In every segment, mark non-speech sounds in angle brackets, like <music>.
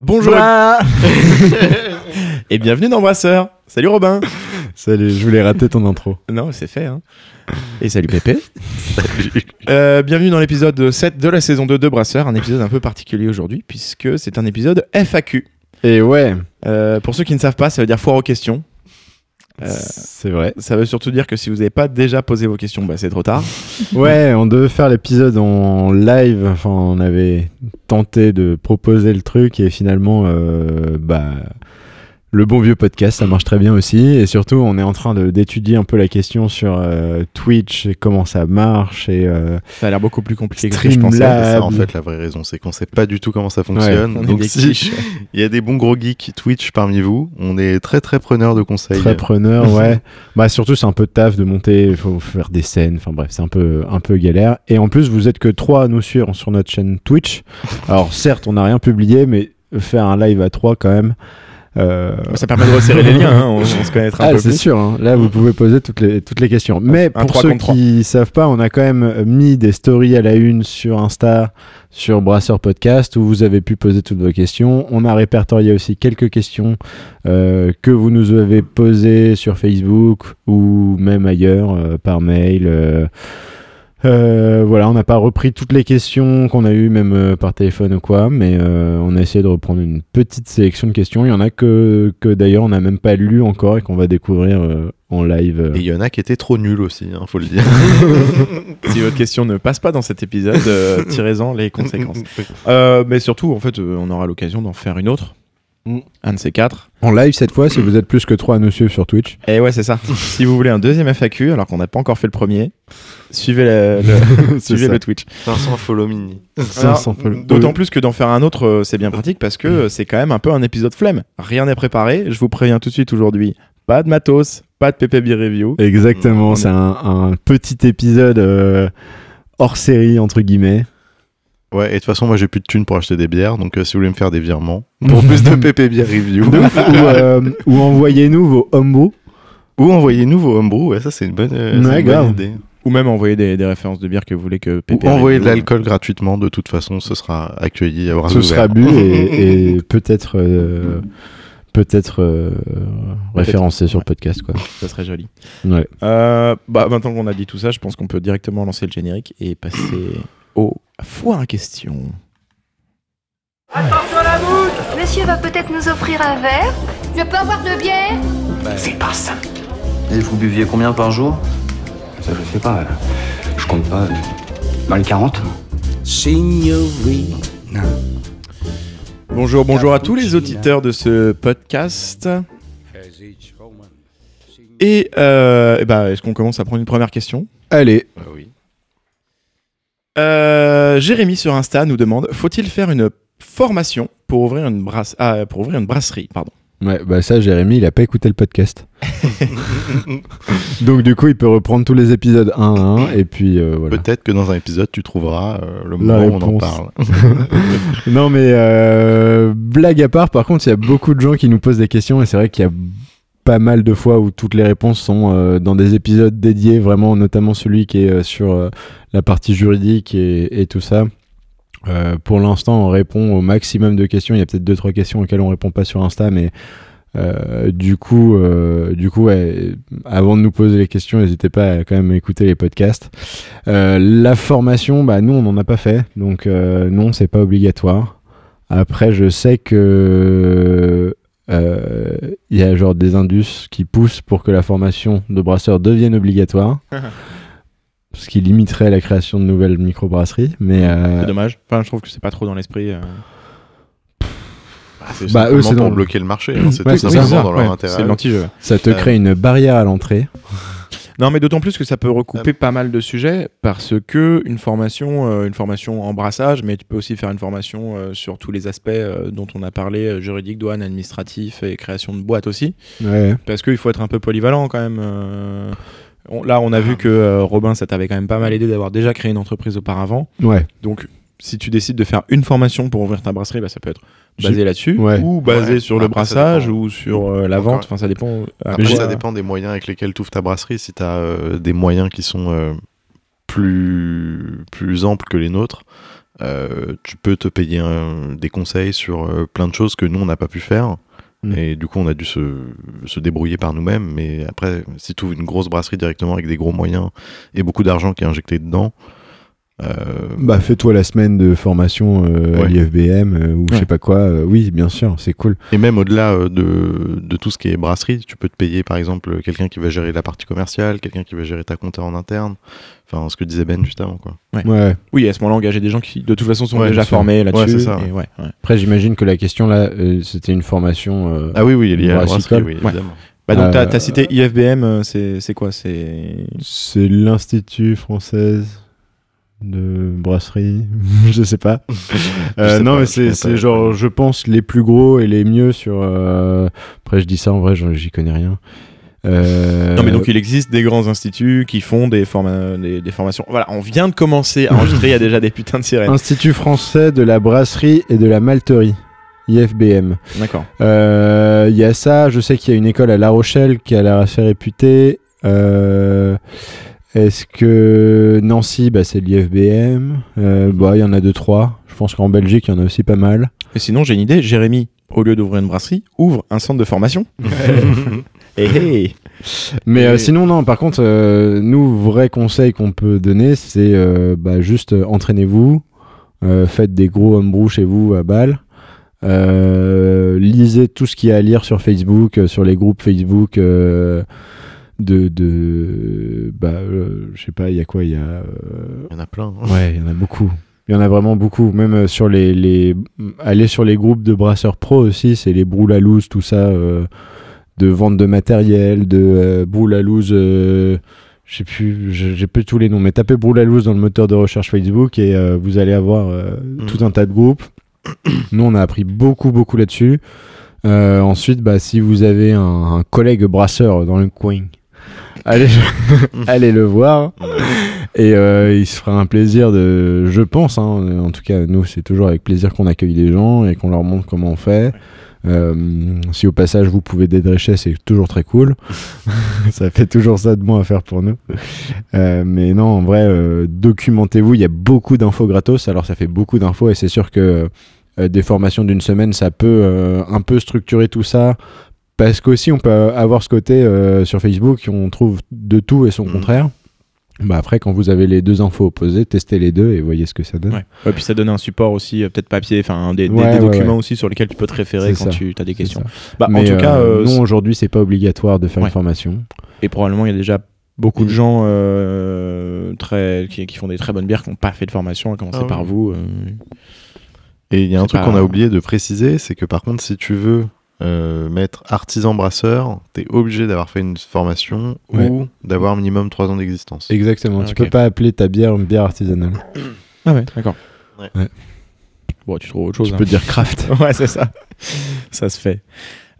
Bonjour <laughs> et bienvenue dans Brasseur. Salut Robin. <laughs> Salut, je voulais rater ton intro. Non, c'est fait. Hein. Et salut Pépé. <laughs> Euh, bienvenue dans l'épisode 7 de la saison 2 de Brasseur, un épisode un peu particulier aujourd'hui puisque c'est un épisode FAQ. Et ouais, Euh, pour ceux qui ne savent pas, ça veut dire foire aux questions. Euh, c'est vrai. ça veut surtout dire que si vous n'avez pas déjà posé vos questions, bah, c'est trop tard. <laughs> Ouais, on devait faire l'épisode en live. Enfin, on avait tenté de proposer le truc et finalement, euh, bah, le bon vieux podcast, ça marche très bien aussi. Et surtout, on est en train d'étudier un peu la question sur euh, Twitch et comment ça marche. Et euh, Ça a l'air beaucoup plus compliqué que ce que je pensais. Ça en fait la vraie raison, c'est qu'on sait pas du tout comment ça fonctionne. On est Donc si <laughs> il y a des bons gros geeks Twitch parmi vous, on est très très preneurs de conseils. très preneur, ouais. <laughs> bah, surtout, c'est un peu de taf de monter. Il faut faire des scènes. Enfin, bref, c'est un peu, un peu galère. Et en plus, vous êtes que trois à nous suivre sur notre chaîne Twitch. Alors, certes, on n'a rien publié, mais faire un live à trois quand même. Euh, Ça permet de resserrer les liens, hein, on, on se connaîtra un Ah, peu c'est sûr, hein. là vous pouvez poser toutes les, toutes les questions. Mais un pour 3 ceux contre 3. qui savent pas, on a quand même mis des stories à la une sur Insta, sur Brasseur Podcast, où vous avez pu poser toutes vos questions. On a répertorié aussi quelques questions euh, que vous nous avez posées sur Facebook ou même ailleurs, euh, par mail. Euh. Voilà, on n'a pas repris toutes les questions qu'on a eues, même euh, par téléphone ou quoi, mais euh, on a essayé de reprendre une petite sélection de questions. Il y en a que, que d'ailleurs on n'a même pas lu encore et qu'on va découvrir euh, en live. euh. Et il y en a qui étaient trop nuls aussi, hein, faut le dire. <laughs> Si votre question ne passe pas dans cet épisode, euh, tirez-en les conséquences. <laughs> Euh, mais surtout, en fait, euh, on aura l'occasion d'en faire une autre. Mm. Un de ces quatre. En live cette fois, si vous êtes plus que trois à nous suivre sur Twitch. Et ouais, c'est ça. <laughs> si vous voulez un deuxième FAQ, alors qu'on n'a pas encore fait le premier, suivez le, le- <laughs> C'est <laughs> suivez ça. le Twitch. 500 follow mini. D'autant plus que d'en faire un autre, euh, c'est bien pratique parce que c'est quand même un peu un épisode flemme. Rien n'est préparé. Je vous préviens tout de suite aujourd'hui. Pas de matos, pas de PPB review. Exactement, On c'est est- un, un petit épisode euh, hors série, entre guillemets. Ouais, et de toute façon, moi j'ai plus de thunes pour acheter des bières, donc euh, si vous voulez me faire des virements <laughs> pour plus de <laughs> PP Beer Review, ou, euh, ou envoyez-nous vos homebrew. ou envoyez-nous vos homebrew, ouais, ça c'est une bonne, euh, c'est Ouais, une bonne grave. idée. Ou même envoyer des, des références de bière que vous voulez que Ou PPB envoyer de l'alcool gratuitement, de toute façon, ce sera accueilli à Ce sera bu et, <laughs> et peut-être euh, peut-être euh, référencé sur le podcast. Quoi. Ça serait joli. Ouais. Euh, bah, maintenant qu'on a dit tout ça, je pense qu'on peut directement lancer le générique et passer au foire à questions. Monsieur va peut-être nous offrir un verre Je peux avoir de bière Et vous buviez combien par jour? Ça, je sais pas. Je compte pas. Dans les 40 Bonjour, bonjour à tous les auditeurs de ce podcast. Et, euh, eh ben, est-ce qu'on commence à prendre une première question? Allez, Ah. Euh, Jérémy sur Insta nous demande faut-il faire une formation pour ouvrir une, brasse- ah, pour ouvrir une brasserie pardon. ouais, bah ça, Jérémy, il a pas écouté le podcast. <laughs> Donc du coup, il peut reprendre tous les épisodes un à un et puis euh, voilà. Peut-être que dans un épisode, tu trouveras euh, le La moment où on en réponse. parle. <laughs> Non mais euh, blague à part, par contre, il y a beaucoup de gens qui nous posent des questions et c'est vrai qu'il y a pas mal de fois où toutes les réponses sont euh, dans des épisodes dédiés, vraiment, notamment celui qui est euh, sur euh, la partie juridique et, tout ça. Pour l'instant, on répond au maximum de questions. Il y a peut-être deux trois questions auxquelles on répond pas sur Insta, mais du coup, du coup, avant de nous poser les questions, n'hésitez pas à quand même écouter les podcasts. La formation, bah nous, on n'en a pas fait, donc non, c'est pas obligatoire. Après, je sais que il y a genre des indus qui poussent pour que la formation de brasseur devienne obligatoire. <laughs> ce qui limiterait la création de nouvelles microbrasseries. Mais euh, C'est dommage. Enfin, je trouve que c'est pas trop dans l'esprit. euh. C'est Bah, eux, c'est pour dans- bloquer le marché. hein, C'est Ouais, dans leur Ouais, intérêt. C'est l'anti-jeu. ça te Euh, crée une barrière à l'entrée. Non, mais d'autant plus que ça peut recouper Euh. pas mal de sujets parce que une formation, euh, une formation en brassage, mais tu peux aussi faire une formation euh, sur tous les aspects euh, dont on a parlé, euh, juridique, douane, administratif et création de boîtes aussi. Ouais. Parce qu'il faut être un peu polyvalent quand même. euh. On- là, on a vu que euh, Robin, ça t'avait quand même pas mal aidé d'avoir déjà créé une entreprise auparavant. Ouais. Donc, si tu décides de faire une formation pour ouvrir ta brasserie, bah, ça peut être basé là-dessus Ouais. ou basé Ouais. sur le Après, brassage ou sur euh, la vente. Enfin, ça dépend. euh, Après, ça dépend des moyens avec lesquels tu ouvres ta brasserie. Si tu as des moyens qui sont euh, plus, plus amples que les nôtres, euh, tu peux te payer un- des conseils sur euh, plein de choses que nous, on n'a pas pu faire. Mm. Et du coup, on a dû se, se débrouiller par nous-mêmes. Mais après, si tu ouvres une grosse brasserie directement avec des gros moyens et beaucoup d'argent qui est injecté dedans, euh, Bah, fais-toi la semaine de formation euh, à l'IFBM euh, ou je sais pas quoi. euh, oui, bien sûr, c'est cool. Et même au-delà euh, de, de tout ce qui est brasserie, tu peux te payer par exemple quelqu'un qui va gérer la partie commerciale, quelqu'un qui va gérer ta compta en interne. Enfin, ce que disait Ben juste avant. Quoi. Ouais. Ouais. Oui, à ce moment-là, engager des gens qui, de toute façon, sont Ouais, déjà formés là-dessus. Après, j'imagine que la question là, euh, c'était une formation. euh, Ah oui, oui, il y a la brasserie, oui, évidemment. Bah, donc, t'as Euh, as cité IFBM, c'est c'est quoi C'est. C'est l'Institut française de brasserie, <laughs> je sais pas. <laughs> Euh, sais non, pas, mais c'est genre, je pense, les plus gros et les mieux sur. euh, Après, je dis ça en vrai, j'y connais rien. Euh, Non, mais donc il existe des grands instituts qui font des, forma- des, des formations. Voilà, on vient de commencer à enregistrer, il y a déjà des putains de sirènes. Institut français de la brasserie et de la malterie, IFBM. D'accord. Il y a ça, je sais qu'il y a une école à La Rochelle qui a l'air assez réputée. Euh, Est-ce que Nancy, bah, c'est l'IFBM euh, bah, Il y en a deux, trois. Je pense qu'en Belgique, il y en a aussi pas mal. Et sinon, j'ai une idée. Jérémy, au lieu d'ouvrir une brasserie, ouvre un centre de formation. hey, <laughs> hey. Mais euh, sinon, non, par contre, euh, nous, vrai conseil qu'on peut donner, c'est euh, bah, juste euh, entraînez-vous, euh, faites des gros homebrew chez vous à Bâle. Euh, lisez tout ce qu'il y a à lire sur Facebook, euh, sur les groupes Facebook euh, de, de bah, euh, je sais pas, il y a quoi, il y a euh, Il y en a plein. hein. Ouais, il y en a beaucoup. Il y en a vraiment beaucoup. Même euh, sur les, les... Aller sur les groupes de brasseurs pro aussi, c'est les Broulalouz, tout ça, euh, de vente de matériel, de euh, Broulalouz, euh, je sais plus, j'ai plus tous les noms, mais tapez Broulalouz dans le moteur de recherche Facebook et vous allez avoir euh, tout un tas de groupes. <coughs> Nous, on a appris beaucoup, beaucoup là-dessus. Ensuite, bah, si vous avez un, un collègue brasseur dans le coin, allez, <laughs> allez le voir. Et euh, il se fera un plaisir de, je pense, hein, en tout cas nous c'est toujours avec plaisir qu'on accueille des gens et qu'on leur montre comment on fait. Euh, si au passage vous pouvez dédrécher, c'est toujours très cool. <laughs> ça fait toujours ça de bon à faire pour nous. Euh, mais non, en vrai, euh, documentez-vous. Il y a beaucoup d'infos gratos. Alors ça fait beaucoup d'infos et c'est sûr que des formations d'une semaine, ça peut un peu structurer tout ça. Parce qu'aussi on peut avoir ce côté euh, sur Facebook, on trouve de tout et son Mhm. contraire. Bah après, quand vous avez les deux infos opposées, testez les deux et voyez ce que ça donne. Ouais. Ouais, puis ça donne un support aussi, euh, peut-être papier, enfin des, des- Ouais, des ouais, documents ouais. aussi sur lesquels tu peux te référer quand ça. tu as des questions. Bah, en Mais, tout cas, euh, euh, non, aujourd'hui, c'est pas obligatoire de faire Ouais. une formation. et probablement il y a déjà beaucoup de Mm. gens euh, très, qui, qui font des très bonnes bières qui n'ont pas fait de formation, à commencer Ah par oui. vous. euh. Et il y a un truc pas- qu'on a oublié de préciser, c'est que par contre, si tu veux euh, mettre artisan brasseur, t'es obligé d'avoir fait une formation Ouais. ou d'avoir minimum 3 ans d'existence. Exactement. Ah, tu ok. peux pas appeler ta bière une bière artisanale. <coughs> Ah ouais, d'accord. Ouais. Ouais. Bon, tu trouves autre chose. tu hein. peux dire craft. <laughs> ouais, c'est ça. ça se fait.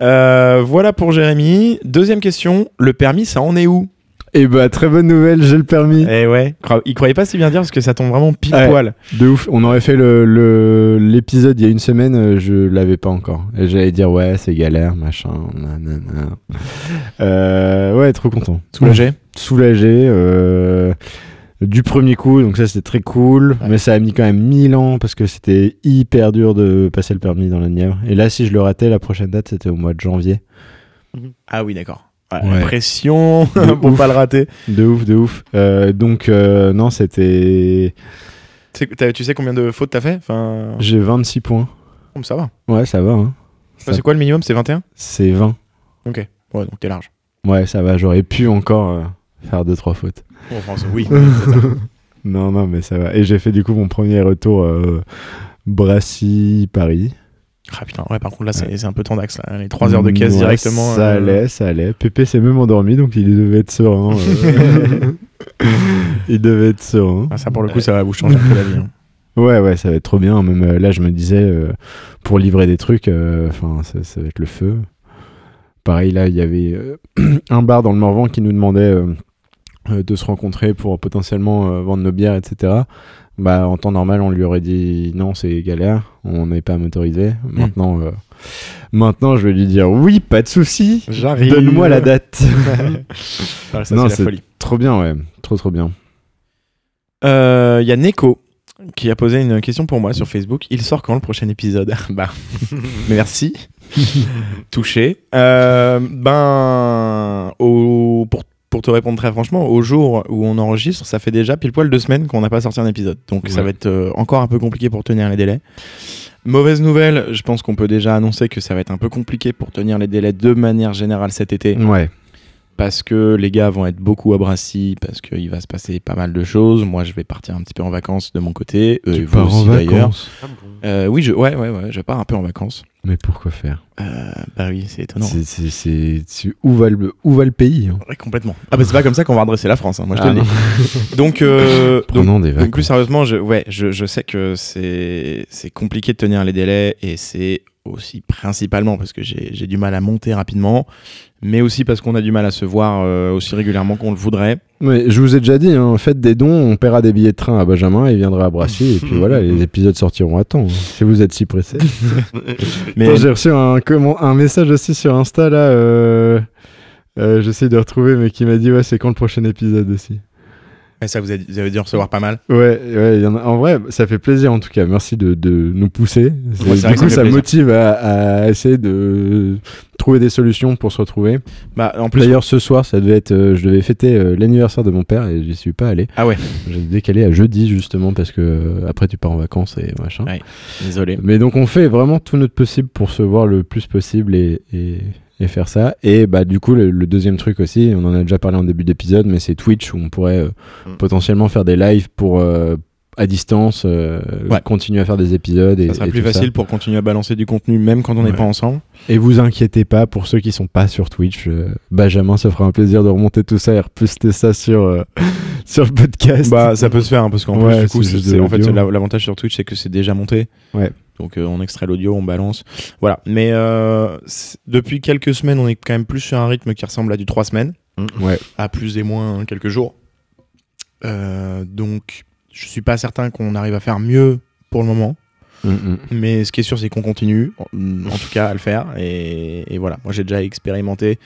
Euh, voilà pour Jérémy. Deuxième question, le permis, ça en est où? Et bah, très bonne nouvelle, j'ai le permis. Eh ouais, il croyait pas si bien dire parce que ça tombe vraiment pile Ouais. poil. De ouf. On aurait fait le- le- l'épisode il y a une semaine, euh, je l'avais pas encore. Et j'allais dire, ouais, c'est galère, machin. nanana. Euh, ouais, trop content. Soulagé soulagé euh, du premier coup, donc ça c'était très cool, Ouais. mais ça a mis quand même 1000 ans parce que c'était hyper dur de passer le permis dans la Nièvre. Et là, si je le ratais, la prochaine date c'était au mois de janvier. Ah oui, d'accord. Ouais, Pression <laughs> pour ouf. pas le rater. De ouf, de ouf. Euh, donc, euh, non, c'était. Tu sais- t'as- Tu sais combien de fautes t'as fait? Enfin... J'ai 26 points. oh, Ça va. Ouais, ça va, hein. Ça- C'est quoi le minimum? C'est 21 C'est 20. Ok. Ouais, donc t'es large. Ouais, ça va, j'aurais pu encore euh, faire 2-3 fautes. Bon, enfin, oui. <laughs> non, non, mais ça va. Et j'ai fait du coup mon premier retour Brassy-Paris. Ah putain, ouais, par contre là, c'est un peu ton axe. Là. Les 3 heures de caisse Ouais, directement. Ça euh, allait, ça allait. Pépé s'est même endormi, donc il devait être serein. euh. <laughs> il devait être serein. ah, ça, pour le coup, ça va vous changer un peu la vie. hein. <laughs> Ouais, ouais, ça va être trop bien. Même euh, là, je me disais, euh, pour livrer des trucs, enfin, ça, ça va être le feu. Pareil, là, il y avait <clears throat> un bar dans le Morvan qui nous demandait de se rencontrer pour potentiellement euh, vendre nos bières, etc. Bah, en temps normal, on lui aurait dit non, c'est galère, on n'est pas motorisé. Maintenant, euh, maintenant, je vais lui dire oui, pas de souci. J'arrive. Donne-moi la date. <laughs> <laughs> Ah, ça, Non, c'est trop bien, ouais, trop trop bien. Euh, Il y a Neko qui a posé une question pour moi sur Facebook. Il sort quand le prochain épisode? <laughs> Bah, merci. Touché. Euh, ben, au, pour, pour te répondre très franchement, au jour où on enregistre, ça fait déjà pile poil deux semaines qu'on n'a pas sorti un épisode. Donc ça va être euh, encore un peu compliqué pour tenir les délais. Mauvaise nouvelle, je pense qu'on peut déjà annoncer que ça va être un peu compliqué pour tenir les délais de manière générale cet été Ouais. Parce que les gars vont être beaucoup à Brassy, parce qu'il va se passer pas mal de choses. Moi, je vais partir un petit peu en vacances de mon côté. eux, Tu vous pars en aussi, d'ailleurs. vacances? Euh, oui, je, ouais, ouais, ouais, je pars un peu en vacances. Mais pourquoi faire? Euh, bah oui, c'est étonnant. C'est- Où va le où va le pays hein? Ouais, complètement. Ah bah c'est pas comme ça qu'on va redresser la France, hein, moi je te Ah le dis. <laughs> Donc, euh, donc, des donc vacances. plus sérieusement, je, ouais, je, je sais que c'est c'est compliqué de tenir les délais et c'est aussi principalement parce que j'ai du mal à monter rapidement, mais aussi parce qu'on a du mal à se voir euh, aussi régulièrement qu'on le voudrait. Ouais, je vous ai déjà dit, hein, faites des dons, on paiera des billets de train à Benjamin, il viendra à Brassy, et puis voilà, <laughs> les épisodes sortiront à temps, hein, si vous êtes si pressé. <laughs> Mais J'ai reçu un, comment, un message aussi sur Insta, là, euh, euh, j'essaie de retrouver, mais qui m'a dit, ouais, c'est quand le prochain épisode aussi? Ouais, ça vous avez, vous avez dû en recevoir pas mal. Ouais, ouais, y en, a, en vrai, ça fait plaisir en tout cas, merci de, de nous pousser. Ouais, du coup, ça motive à, à essayer de trouver des solutions pour se retrouver. Bah en plus. D'ailleurs, ce soir, ça devait être, euh, je devais fêter euh, l'anniversaire de mon père et j'y suis pas allé. Ah ouais. J'ai décalé à jeudi justement parce que euh, après tu pars en vacances et machin. Ouais. Désolé. Mais donc on fait vraiment tout notre possible pour se voir le plus possible et, et, et faire ça. Et bah du coup le, le deuxième truc aussi, on en a déjà parlé en début d'épisode, mais c'est Twitch où on pourrait euh, Mm. potentiellement faire des lives pour euh, à distance, euh, Ouais. continuer à faire des épisodes. Et, Ça sera et plus tout ça. facile pour continuer à balancer du contenu même quand on n'est Ouais. pas ensemble. Et vous inquiétez pas pour ceux qui sont pas sur Twitch, euh, Benjamin se fera un plaisir de remonter tout ça et reposter ça sur euh, <laughs> sur le podcast. Bah ça peut se faire hein, parce qu'en Ouais, plus du coup en fait l'avantage sur Twitch c'est que c'est déjà monté. Ouais. Donc euh, on extrait l'audio, on balance. Voilà. Mais euh, depuis quelques semaines, on est quand même plus sur un rythme qui ressemble à du 3 semaines, Ouais. à plus et moins quelques jours. Euh, donc je suis pas certain qu'on arrive à faire mieux pour le moment. Mm, mm. Mais ce qui est sûr, c'est qu'on continue, en, en tout cas, à le faire. Et, et voilà, moi j'ai déjà expérimenté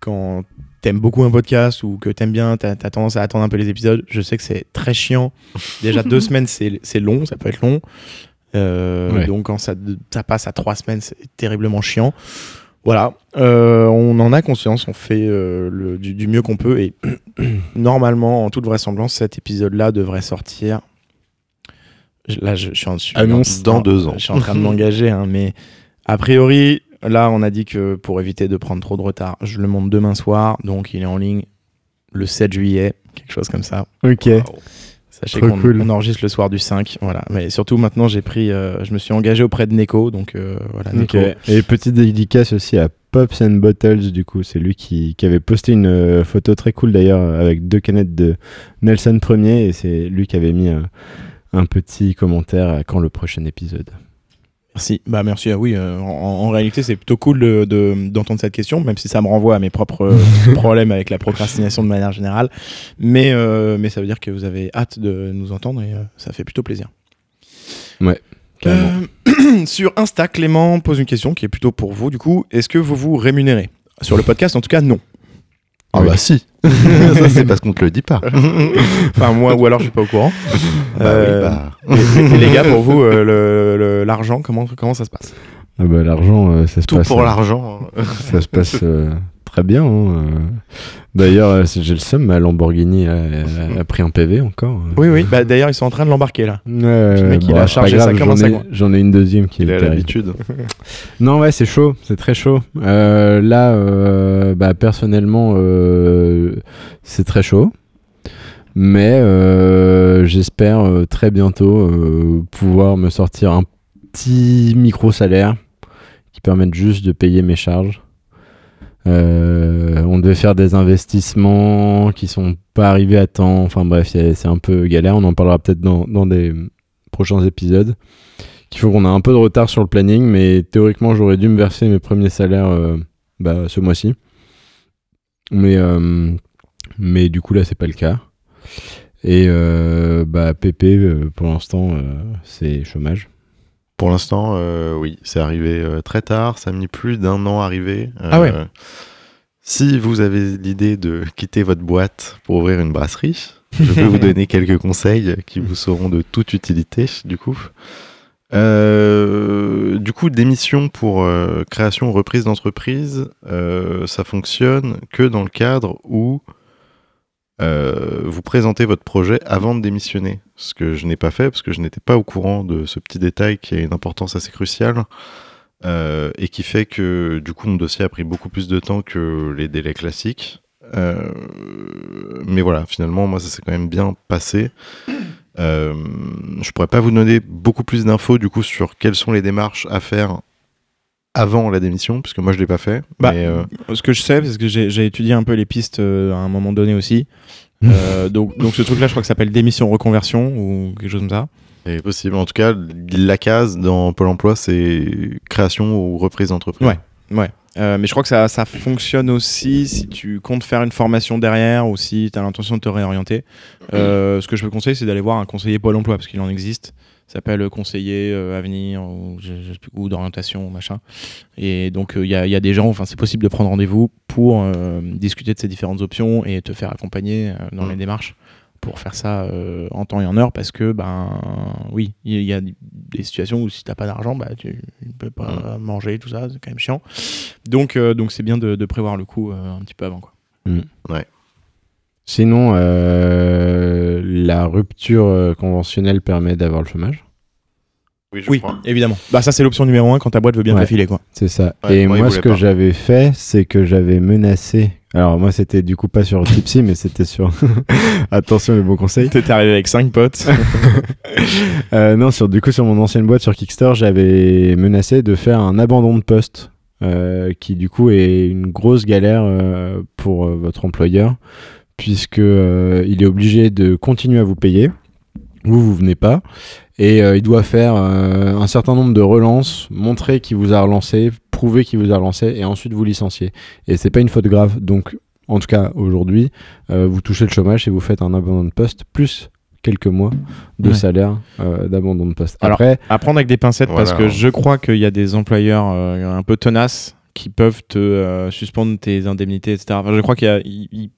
quand t'aimes beaucoup un podcast ou que t'aimes bien, t'as as tendance à attendre un peu les épisodes. Je sais que c'est très chiant. Déjà deux <laughs> semaines, c'est c'est long, ça peut être long. Euh, Ouais. Donc quand ça, ça passe à trois semaines, c'est terriblement chiant. Voilà, Euh, on en a conscience, on fait euh, le- du, du mieux qu'on peut et <clears throat> normalement, en toute vraisemblance, cet épisode-là devrait sortir. Là, je, je suis en, je suis Annonce dans deux ans. Je suis en train de m'engager, hein, mais a priori, là, on a dit que pour éviter de prendre trop de retard, je le monte demain soir, donc il est en ligne le 7 juillet, quelque chose comme ça. Ok. Sachez qu'on cool. on enregistre le soir du 5, voilà. Mais surtout maintenant, j'ai pris, euh, je me suis engagé auprès de Neko, donc euh, voilà. Neko. Et petite dédicace aussi à Pops and Bottles, du coup, c'est lui qui, qui avait posté une euh, photo très cool d'ailleurs avec deux canettes de Nelson Premier et c'est lui qui avait mis un petit commentaire à quand le prochain épisode. Merci. Bah merci. Ah oui, euh, en, en réalité, c'est plutôt cool de- de- d'entendre cette question, même si ça me renvoie à mes propres euh, <laughs> problèmes avec la procrastination de manière générale. Mais, euh, mais ça veut dire que vous avez hâte de nous entendre et euh, ça fait plutôt plaisir. Euh, <clears throat> sur Insta, Clément pose une question qui est plutôt pour vous. Du coup, est-ce que vous vous rémunérez? Sur le podcast, en tout cas, non. Ah Oui. bah si. <laughs> <laughs> ça c'est parce qu'on te le dit pas. Enfin, moi, ou alors je suis pas au courant. Bah Euh, oui, bah. et, et les gars, pour vous, euh, le- le- l'argent, comment, comment ça se passe? Ah bah, L'argent, euh, ça se Tout passe. pour euh, l'argent. Ça se passe euh, très bien. hein, euh. D'ailleurs, euh, j'ai le seum, ma Lamborghini a, pris un PV encore. euh. Oui, oui. Bah, D'ailleurs, ils sont en train de l'embarquer là. Ouais, Le mec, il a chargé ça comme un j'en ai- sagouin. J'en ai une deuxième qui Il est l'habitude. <laughs> Non, ouais, c'est chaud, c'est très chaud. Euh, là, euh, bah, personnellement, euh, c'est très chaud. Mais euh, j'espère euh, très bientôt euh, pouvoir me sortir un petit micro-salaire qui permette juste de payer mes charges. Euh, on devait faire des investissements qui sont pas arrivés à temps. Enfin bref, c'est un peu galère. On en parlera peut-être dans, dans des prochains épisodes qu'il faut qu'on a un peu de retard sur le planning, mais théoriquement j'aurais dû me verser mes premiers salaires euh, bah, ce mois-ci. Mais, euh, mais du coup là c'est pas le cas. Et bah PP pour l'instant c'est chômage. Pour l'instant, euh, oui, c'est arrivé euh, très tard. Ça a mis plus d'un an à arriver. Ah ouais. Euh, Si vous avez l'idée de quitter votre boîte pour ouvrir une brasserie, je peux vous <laughs> donner quelques conseils qui vous seront de toute utilité, du coup. Euh, du coup, démission pour euh, création ou reprise d'entreprise, euh, ça fonctionne que dans le cadre où euh, vous présentez votre projet avant de démissionner. Ce que je n'ai pas fait parce que je n'étais pas au courant de ce petit détail qui a une importance assez cruciale euh, et qui fait que du coup mon dossier a pris beaucoup plus de temps que les délais classiques. Euh, mais voilà, finalement, moi ça s'est quand même bien passé. Je pourrais pas vous donner beaucoup plus d'infos du coup sur quelles sont les démarches à faire avant la démission, puisque moi je l'ai pas fait. Bah, mais, euh, Ce que je sais, parce que j'ai étudié un peu les pistes euh, à un moment donné aussi. <laughs> Euh, donc, donc ce truc-là, je crois que ça s'appelle démission reconversion ou quelque chose comme ça. c'est possible. En tout cas, la case dans Pôle emploi, c'est création ou reprise d'entreprise. Ouais. Ouais. Mais je crois que ça, ça fonctionne aussi si tu comptes faire une formation derrière ou si tu as l'intention de te réorienter. Ce que je peux conseiller, c'est d'aller voir un conseiller Pôle emploi parce qu'il en existe. Ça s'appelle conseiller euh, avenir ou, ou d'orientation machin. Et donc, euh, il y, a, y a des gens, enfin, c'est possible de prendre rendez-vous pour euh, discuter de ces différentes options et te faire accompagner euh, dans Mm. les démarches pour faire ça en temps et en heure parce que, ben, oui, il y a des situations où si t'as pas d'argent, bah, tu ne peux pas manger, tout ça, c'est quand même chiant. Donc, donc c'est bien de, de prévoir le coup un petit peu avant. Quoi. Sinon, euh, la rupture euh, conventionnelle permet d'avoir le chômage. Oui, je Oui, crois. évidemment. Bah, ça, c'est l'option numéro un quand ta boîte veut bien te Ouais. la filer. Quoi. C'est ça. Ouais, et moi, ce que j'avais fait, c'est que j'avais menacé. Alors, moi, c'était du coup pas sur Tipsy, mais c'était sur. <laughs> Attention, les bons conseils. T'es arrivé avec 5 potes. <laughs> Euh, non, sur, du coup, sur mon ancienne boîte sur Kickstarter, j'avais menacé de faire un abandon de poste. euh, qui du coup est une grosse galère euh, pour euh, votre employeur puisque euh, il est obligé de continuer à vous payer vous vous venez pas et euh, il doit faire euh, un certain nombre de relances montrer qu'il vous a relancé prouver qu'il vous a relancé et ensuite vous licencier et c'est pas une faute grave donc en tout cas aujourd'hui euh, vous touchez le chômage et vous faites un abandon de poste plus quelques mois de Ouais. salaire euh, d'abandon de poste Alors, après à prendre avec des pincettes parce que je crois qu'il y a des employeurs euh, un peu tenaces qui peuvent te euh, suspendre tes indemnités, etc. Enfin, je crois qu'il y a. il- il-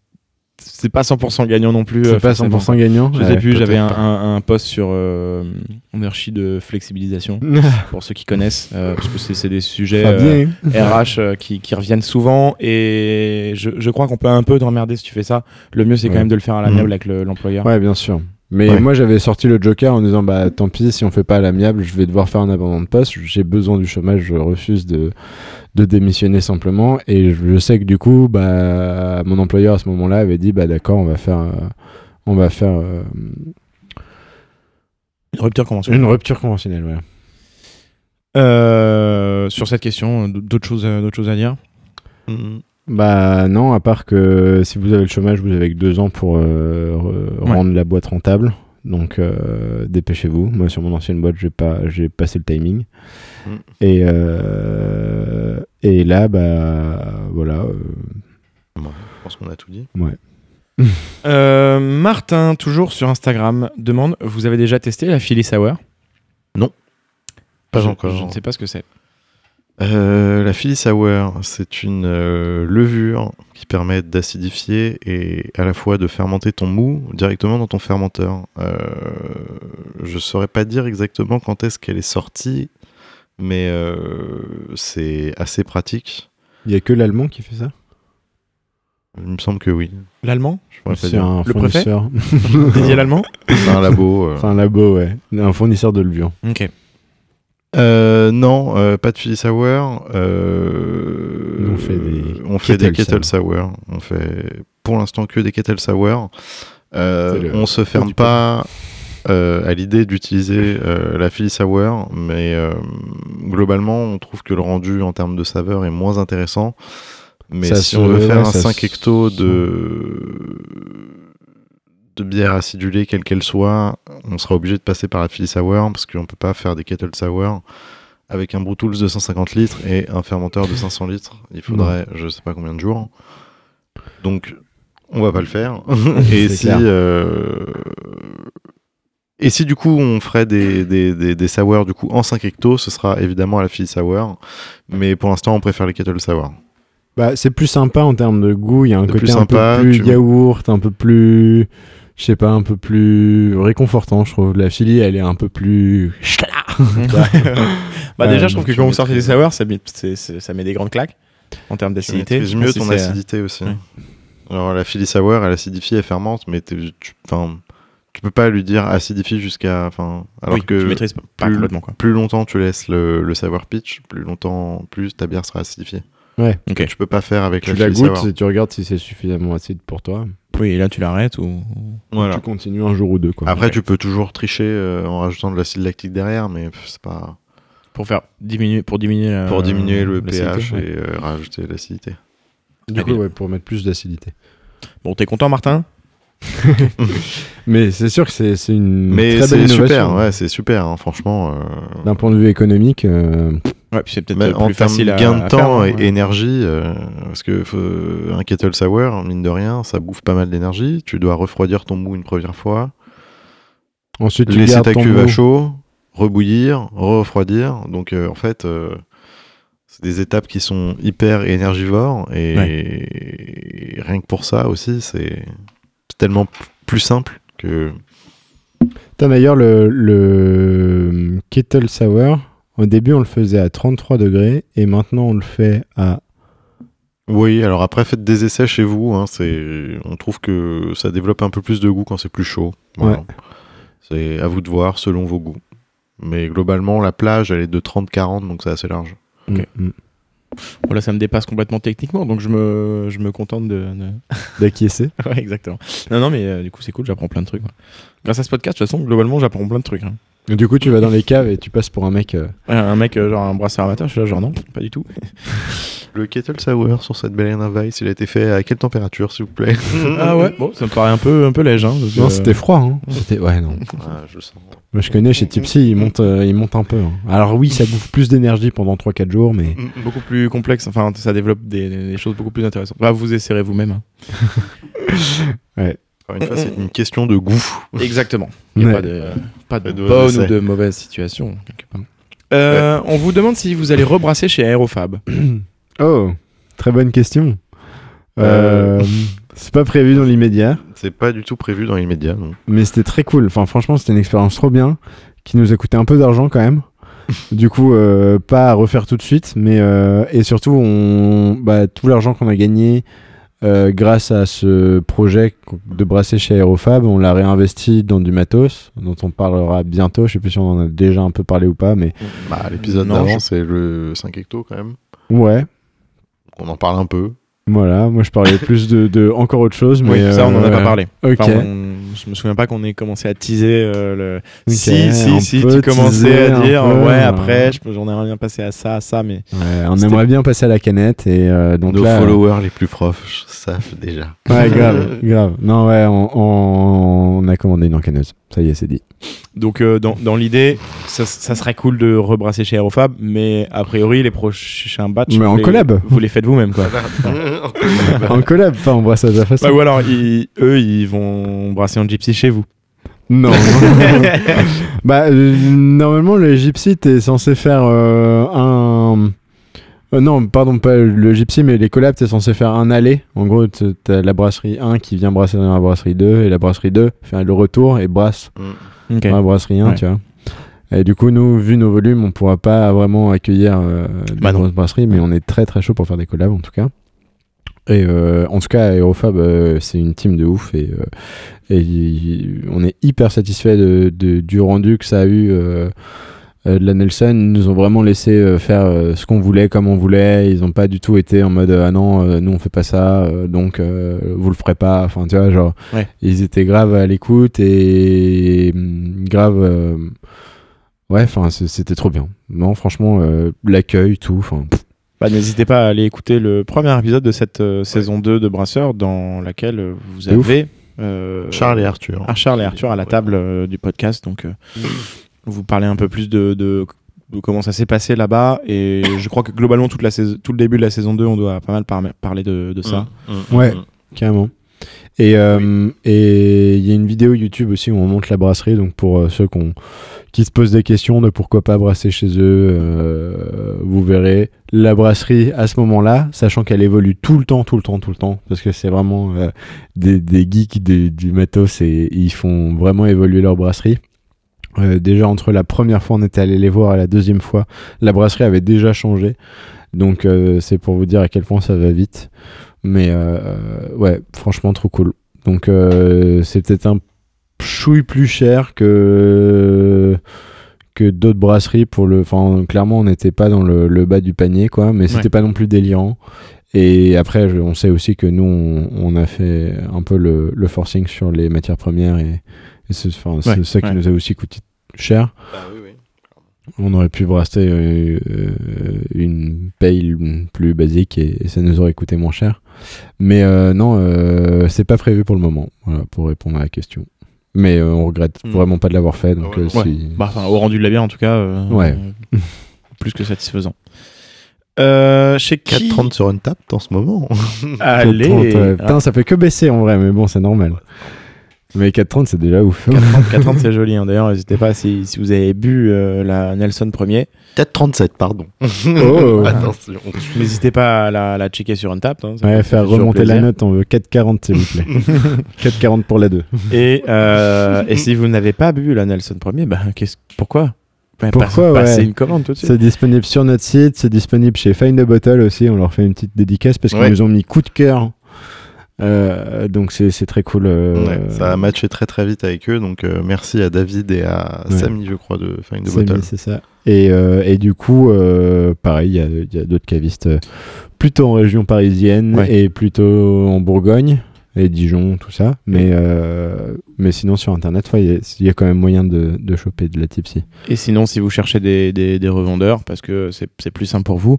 c'est pas 100% gagnant non plus. c'est euh, pas forcément. 100% gagnant Je sais Ouais, plus, j'avais un, un, un post sur euh, Energy de flexibilisation, pas. <laughs> pour ceux qui connaissent, euh, parce que c'est c'est des sujets euh. RH euh, qui, qui reviennent souvent, et je, je crois qu'on peut un peu te remmerder si tu fais ça. Le mieux, c'est quand Ouais. même de le faire à l'amiable Mhm. avec le- l'employeur. Ouais, bien sûr. Mais Ouais. moi, j'avais sorti le Joker en disant bah tant pis, si on fait pas à l'amiable, je vais devoir faire un abandon de poste. J'ai besoin du chômage, je refuse de, de démissionner simplement. Et je, sais que du coup, bah mon employeur à ce moment-là avait dit bah d'accord, on va faire, euh, on va faire euh, Une rupture conventionnelle. une rupture conventionnelle. Ouais. Euh, sur cette question, d'autres choses, d'autres choses à dire? Mhm. Bah non, à part que si vous avez le chômage, vous avez que deux ans pour euh, Ouais. rendre la boîte rentable. Donc euh, dépêchez-vous. Moi sur mon ancienne boîte, j'ai pas, j'ai passé le timing. Mm. Et euh, et là, bah voilà. euh, Ouais, je pense qu'on a tout dit. ouais. <laughs> Euh, Martin, toujours sur Instagram, demande Vous avez déjà testé la Philly Sour? Pas Je- encore. Je ne sais pas ce que c'est. Euh, la Philly Sour, c'est une euh, levure qui permet d'acidifier et à la fois de fermenter ton mou directement dans ton fermenteur. Euh, je saurais pas dire exactement quand est-ce qu'elle est sortie, mais euh, c'est assez pratique. Il y a que l'allemand qui fait ça? Il me semble que oui. L'allemand? C'est un Le préfet? fournisseur. <laughs> Dédié à l'allemand? C'est un labo. euh. Un labo, ouais. Un fournisseur de levure. Ok. Euh, non, euh, pas de Philly Sour. euh, On fait des on fait des kettle sour. On fait pour l'instant que des kettle sour. Le on se ferme pas à l'idée d'utiliser la Philly Sour, mais globalement, on trouve que le rendu en termes de saveur est moins intéressant. Mais Ça si on veut faire ouais, un ça 5 se- hectos de de bière acidulée, quelle qu'elle soit, on sera obligé de passer par la Philly Sour parce qu'on peut pas faire des kettle sour avec un Brutools de 150 litres et un fermenteur de 500 litres. Il faudrait je sais pas combien de jours. Donc on va pas le faire. <laughs> et si euh, et si du coup on ferait des, des, des, des sours du coup en 5 hectos, ce sera évidemment à la Philly Sour. Mais pour l'instant on préfère les kettle sour. Bah, c'est plus sympa en termes de goût. Il y a un côté un sympa, peu plus yaourt, un peu plus. Je sais pas, un peu plus réconfortant, je trouve. La Philly, elle est un peu plus. <laughs> bah déjà, je trouve que tu quand vous sortez des sours, ça met, ça met des grandes claques en termes Tu d'acidité. pas mieux ton acidité aussi. ouais. Alors la Philly Sour, elle acidifie, elle fermente, mais tu, tu peux pas lui dire acidifie jusqu'à, alors oui, que tu maîtrises pas, plus- complètement quoi. plus longtemps tu laisses le, le sour pitch, plus longtemps, plus ta bière sera acidifiée. Ouais. Ok. Tu peux pas faire avec Tu la la goûtes et tu regardes si c'est suffisamment acide pour toi. Oui, et là tu l'arrêtes ou. Voilà. Tu continues un jour ou deux, quoi. Après, tu peux toujours tricher euh, en rajoutant de l'acide lactique derrière, mais c'est pas Pour faire diminuer, pour diminuer, la- pour diminuer le pH ouais. et euh, rajouter l'acidité. Du Ah, coup, ouais, pour mettre plus d'acidité. Bon, t'es content, Martin? <laughs> Mais c'est sûr que c'est une Mais très belle c'est super, innovation. ouais, c'est super, hein, franchement. euh, D'un point de vue économique, euh, Ouais, puis c'est peut-être plus termes facile de à gain de à temps faire, et ouais. énergie, euh, parce que un kettle sour, mine de rien, ça bouffe pas mal d'énergie. Tu dois refroidir ton mou une première fois, ensuite tu laisser ta cuve à chaud, rebouillir, refroidir. Donc euh, en fait, euh, c'est des étapes qui sont hyper énergivores et rien que pour ça aussi, c'est tellement plus simple que D'ailleurs, le, le Kettle Sour, au début, on le faisait à 33 degrés et maintenant, on le fait à. Oui, alors après, faites des essais chez vous. Hein. On trouve que ça développe un peu plus de goût quand c'est plus chaud. Voilà. Ouais. C'est à vous de voir selon vos goûts. Mais globalement, la plage, elle est de 30-40, donc c'est assez large. Ok. Mm, mm. Voilà, ça me dépasse complètement techniquement, donc je me, je me contente de. <laughs> D'acquiescer. ouais, exactement. Non, non, mais euh, du coup, c'est cool, j'apprends plein de trucs. Grâce à ce podcast, de toute façon, globalement, j'apprends plein de trucs. hein. Et Du coup, tu vas dans les caves et tu passes pour un mec. euh, Ouais, un mec, euh, genre un brasseur amateur, je suis là, genre non, pas du tout. Le kettle sour sur cette belle Weiss, il a été fait à quelle température, s'il vous plaît? <laughs> Ah ouais, bon, ça me paraît un peu, un peu léger. hein, Non, c'était froid. Hein. C'était... Ouais, non. Ah, je sens. Moi, je connais chez Tipsy, il monte, euh, il monte un peu. hein. Alors, oui, ça bouffe plus d'énergie pendant 3-4 jours, mais. beaucoup plus complexe, enfin, ça développe des, des choses beaucoup plus intéressantes. Bah, vous essayerez vous-même. hein. <laughs> Encore une fois, c'est une question de goût. Exactement. <laughs> Il n'y a Ouais. pas de, pas de Pas de bonne essai. ou de mauvaise situation. Euh, On vous demande si vous allez rebrasser chez Aérofab. <coughs> Oh, très bonne question. Euh, C'est pas prévu dans l'immédiat. C'est pas du tout prévu dans l'immédiat, non. Mais c'était très cool. Enfin, franchement, c'était une expérience trop bien qui nous a coûté un peu d'argent quand même. <laughs> du coup, euh, pas à refaire tout de suite, mais euh, et surtout, on, bah, tout l'argent qu'on a gagné euh, grâce à ce projet de brasser chez Aerofab, on l'a réinvesti dans du matos dont on parlera bientôt. Je sais plus si on en a déjà un peu parlé ou pas, mais Bah, l'épisode d'avant, je- c'est le 5 hecto quand même. ouais. On en parle un peu. Voilà, moi je parlais plus de, de encore autre chose, mais Oui, ça, on n'en a euh, pas parlé. Ok. Enfin, on- je me souviens pas qu'on ait commencé à teaser euh, le. Si, si, si, tu commençais à dire, peu, ouais, après, je- j'en ai rien passé à ça, à ça, mais. Ouais, on aimerait bien passer à la canette et euh, donc Nos là, followers les plus proches savent déjà. Ouais, grave, <laughs> grave. Non, ouais, on, on- on a commandé une encaneuse. Ça y est, c'est dit. Donc, euh, dans, dans l'idée, ça, ça serait cool de rebrasser chez Aerofab, mais a priori, les prochains batchs. Mais en les- collab. Vous les faites vous-même, quoi. <laughs> <laughs> en collab, pas en brassage à la façon. Bah, ou alors, ils- eux, ils vont brasser en gypsy chez vous. Non. <laughs> <laughs> bah, euh, normalement, le gypsy, t'es censé faire euh, un. euh, non, pardon, pas le gypsy, mais les collabs, t'es censé faire un aller. En gros, t'as la brasserie 1 qui vient brasser dans la brasserie 2, et la brasserie 2 fait le retour et brasse Ok. dans la brasserie 1, Ouais. tu vois. Et du coup, nous, vu nos volumes, on pourra pas vraiment accueillir euh, Bah non. grosses brasseries, mais on est très très chaud pour faire des collabs en tout cas. Et euh, en tout cas, Aerofab, euh, c'est une team de ouf et, euh, et y- on est hyper satisfait de, de- du rendu que ça a eu euh, euh, de la Nelson. Ils nous ont vraiment laissé euh, faire ce qu'on voulait, comme on voulait. Ils ont pas du tout été en mode ah non, nous on fait pas ça, euh, donc euh, vous le ferez pas. Enfin, tu vois, genre, Ouais. ils étaient grave à l'écoute et hum, grave. euh, Ouais, enfin, c'était trop bien. Non, franchement, euh, l'accueil, tout. Enfin, Bah, N'hésitez pas à aller écouter le premier épisode de cette euh, saison 2 de Brasseur, dans laquelle euh, vous avez. euh, Charles et Arthur. Ah, Charles et Arthur à la table euh, du podcast. Donc, euh, vous parlez un peu plus de, de, de comment ça s'est passé là-bas. Et je crois que globalement, toute la saison, tout le début de la saison 2, on doit pas mal par- parler de, de ça. Mm, mm, Ouais. mm. carrément. Et euh, et il y a une vidéo YouTube aussi où on montre la brasserie. Donc pour euh, ceux qui se posent des questions de pourquoi pas brasser chez eux, euh, vous verrez la brasserie à ce moment-là, sachant qu'elle évolue tout le temps, tout le temps, tout le temps, parce que c'est vraiment des, des geeks du, du matos et ils font vraiment évoluer leur brasserie. Euh, déjà entre la première fois on était allé les voir et la deuxième fois, la brasserie avait déjà changé. Donc euh, c'est pour vous dire à quel point ça va vite. Mais euh, ouais, franchement trop cool. Donc euh, c'est peut-être un chouille plus cher que que d'autres brasseries pour le. Enfin, clairement, on n'était pas dans le, le bas du panier, quoi. Mais c'était Ouais. pas non plus délirant. Et après, je- on sait aussi que nous, on, on a fait un peu le, le forcing sur les matières premières et, et c'est Ouais, ça qui ouais. nous a aussi coûté cher. Bah. On aurait pu brasser euh, euh, une paille plus basique et, et ça nous aurait coûté moins cher. Mais euh, non, euh, c'est pas prévu pour le moment, voilà, pour répondre à la question. Mais euh, on regrette Mm. vraiment pas de l'avoir fait. Donc, Ouais, euh, non. si- Bah, enfin, au rendu de la bière, en tout cas. euh, Ouais. euh, <laughs> plus que satisfaisant. Euh, chez qui 4,30 sur Untapped en ce moment. <laughs> Allez 4,30, ouais. Ah, Putain, ça fait que baisser en vrai, mais bon, c'est normal. Mais 4,30, c'est déjà ouf. 4,30, 4,30, c'est <laughs> joli. hein. D'ailleurs, n'hésitez pas si, si vous avez bu euh, la Nelson premier, 4,37, pardon. <laughs> Oh. Attention. n'hésitez pas à la, la checker sur Untapped. hein, Ouais, faire remonter la note, on veut 4,40 s'il vous plaît. <laughs> 4,40 pour la 2. Et, euh, et si vous n'avez pas bu la Nelson premier, bah, qu'est-ce, pourquoi? Ouais, Pourquoi, ouais. une commande tout de suite. C'est disponible sur notre site, c'est disponible chez Find a Bottle aussi. On leur fait une petite dédicace parce qu'ils Ouais. nous ont mis coup de cœur. Euh, donc c'est c'est très cool. euh, Ouais, ça a matché très très vite avec eux, donc euh, merci à David et à Ouais. Samy, je crois, de Find the c'est Bottle. c'est ça. Et, euh, et du coup, euh, pareil, il y a, d'autres cavistes plutôt en région parisienne Ouais. et plutôt en Bourgogne et Dijon, tout ça. Mais, euh, mais sinon, sur internet, ouais, il y a- il y, a quand même moyen de, de choper de la tipsy. Et sinon, si vous cherchez des, des- des revendeurs, parce que c'est c'est plus simple pour vous,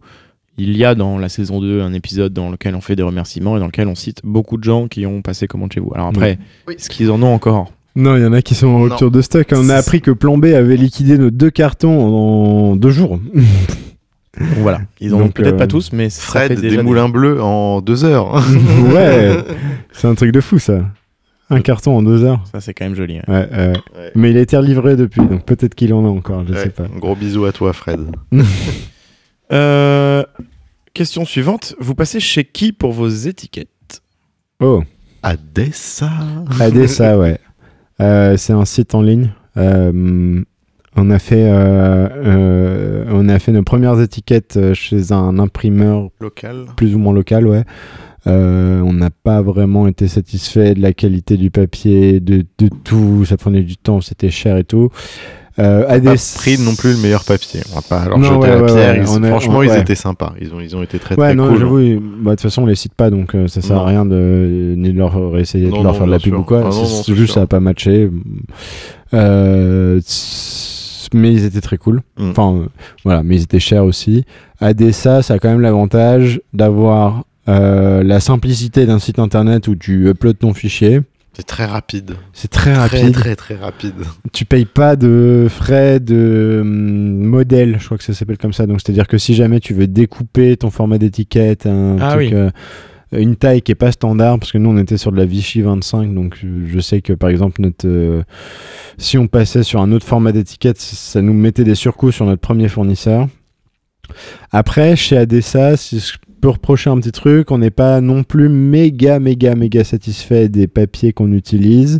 il y a dans la saison 2 un épisode dans lequel on fait des remerciements et dans lequel on cite beaucoup de gens qui ont passé commande chez vous. Alors après, Oui. est-ce qu'ils en ont encore? Non, il y en a qui sont en Non. rupture de stock. On a appris que Plan B avait liquidé nos deux cartons en deux jours. Donc <laughs> voilà, ils en ont peut-être euh, pas tous, mais ça fait Fred, des moulins bleus en deux heures. <laughs> ouais, <laughs> c'est un truc de fou ça. Un carton en deux heures. Ça, c'est quand même joli. ouais. Ouais, euh, Ouais. Mais il a été relivré depuis, donc peut-être qu'il en a encore, je Ouais, sais pas. Gros bisous à toi, Fred. Euh, question suivante. Vous passez chez qui pour vos étiquettes Oh, Adessa. Adessa, <laughs> ouais. Euh, c'est un site en ligne. Euh, on a fait, euh, on a fait nos premières étiquettes chez un imprimeur Local. plus ou moins local, ouais. On n'a pas vraiment été satisfait de la qualité du papier, de, de tout. Ça prenait du temps, c'était cher et tout. Euh, Pas Adessa- pris non plus le meilleur papier. On va pas leur Non, jeter ouais, la ouais, pierre. ouais, Ils- franchement, on- ils étaient sympas. Ils ont, ils ont été très très non, cool. j'avoue, bah, de toute façon, on les cite pas, donc euh, ça sert Non. à rien de ni de leur essayer de leur faire de la pub sûr. ou quoi. Ah, C'est- juste sûr. ça a pas matché. Euh, mais ils étaient très cool. Mm. Enfin, euh, voilà, mais ils étaient chers aussi. Adessa, ça a quand même l'avantage d'avoir euh, la simplicité d'un site internet où tu uploads ton fichier. C'est très rapide. C'est très Très rapide. très très rapide. Tu payes pas de frais de hum, modèle, je crois que ça s'appelle comme ça. Donc c'est-à-dire que si jamais tu veux découper ton format d'étiquette, un Ah truc, oui. euh, une taille qui est pas standard, parce que nous on était sur de la Vichy 25, donc je sais que par exemple notre, euh, si on passait sur un autre format d'étiquette, ça nous mettait des surcoûts sur notre premier fournisseur. Après, chez Adessa, si je peux reprocher un petit truc, on n'est pas non plus méga, méga, méga satisfait des papiers qu'on utilise.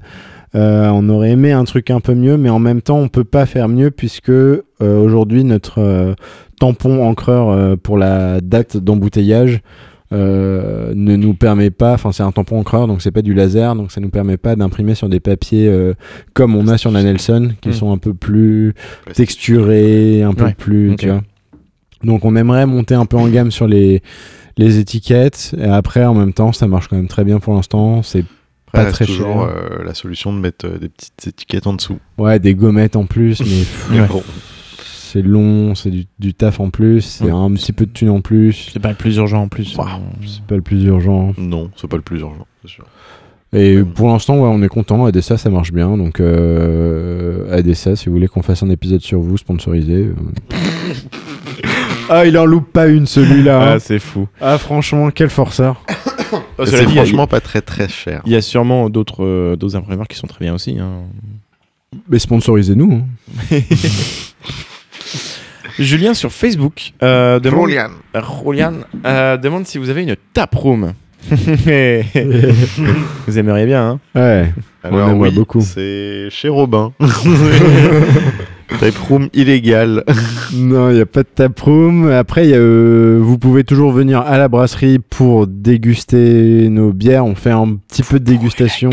Euh, on aurait aimé un truc un peu mieux, mais en même temps, on peut pas faire mieux puisque euh, aujourd'hui notre euh, tampon encreur pour la date d'embouteillage ne nous permet pas. Enfin, c'est un tampon encreur, donc c'est pas du laser, donc ça nous permet pas d'imprimer sur des papiers comme on a sur la Nelson, qui Mm. sont un peu plus texturés, un peu Ouais, plus, ok. tu vois. Donc on aimerait monter un peu en gamme sur les les étiquettes et après en même temps ça marche quand même très bien pour l'instant c'est pas très toujours cher. euh, la solution de mettre euh, des petites étiquettes en dessous. Ouais, des gommettes en plus, mais Ouais. bon, c'est long, c'est du, du taf en plus, c'est Ouais. un petit peu de thune en plus. C'est pas le plus urgent en plus. Euh, C'est pas le plus urgent. non, c'est pas le plus urgent, c'est sûr. Et Ouais. pour l'instant, ouais, on est content. Adessa, ça marche bien. Donc, euh, Adessa, si vous voulez qu'on fasse un épisode sur vous, sponsorisé. <laughs> ah, il en loupe pas une celui-là. Ah, hein. c'est fou. Ah, franchement, quel forceur. <coughs> Oh, cela c'est a- franchement pas très très cher. Il y a sûrement d'autres euh, d'autres imprimeurs qui sont très bien aussi. hein. Mais sponsorisez-nous. hein. <laughs> Julien sur Facebook euh, demande, Julian, euh, demande si vous avez une taproom. <laughs> vous aimeriez bien, hein Ouais. Alors aimerait oui, beaucoup. c'est chez Robin. <laughs> Type room illégal. <laughs> Non, il n'y a pas de taproom. Après, y a, euh, vous pouvez toujours venir à la brasserie pour déguster nos bières. On fait un petit peu de dégustation.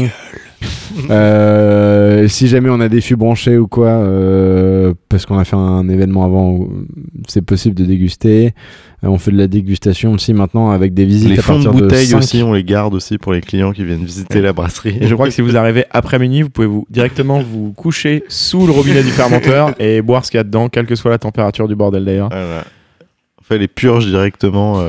Euh, si jamais on a des fûts branchés ou quoi, euh, parce qu'on a fait un événement avant où c'est possible de déguster. Euh, on fait de la dégustation aussi maintenant avec des visites Les à fonds de partir bouteille cinq. aussi, on les garde aussi pour les clients qui viennent visiter la brasserie. Et je crois que si vous arrivez après minuit, vous pouvez vous directement vous coucher sous le robinet du fermenteur <laughs> et boire ce qu'il y a dedans, quelle que soit la température du bordel d'ailleurs. Voilà. On fait les purges directement.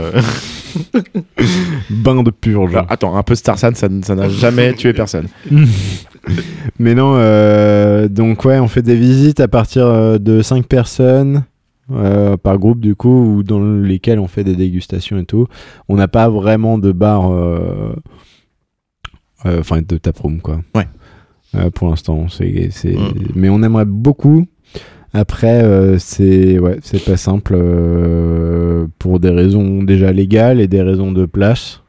<laughs> Bain de purge. Attends, un peu Starsan, ça n'a jamais tué personne. <laughs> Mais non, euh, donc ouais, on fait des visites à partir euh, de 5 personnes euh, par groupe du coup, ou dans lesquelles on fait des dégustations et tout. On n'a pas vraiment de bar, enfin de taproom quoi. Ouais. Pour l'instant, c'est, c'est... Mm. mais on aimerait beaucoup. Après, euh, c'est ouais, c'est pas simple euh, pour des raisons déjà légales et des raisons de place.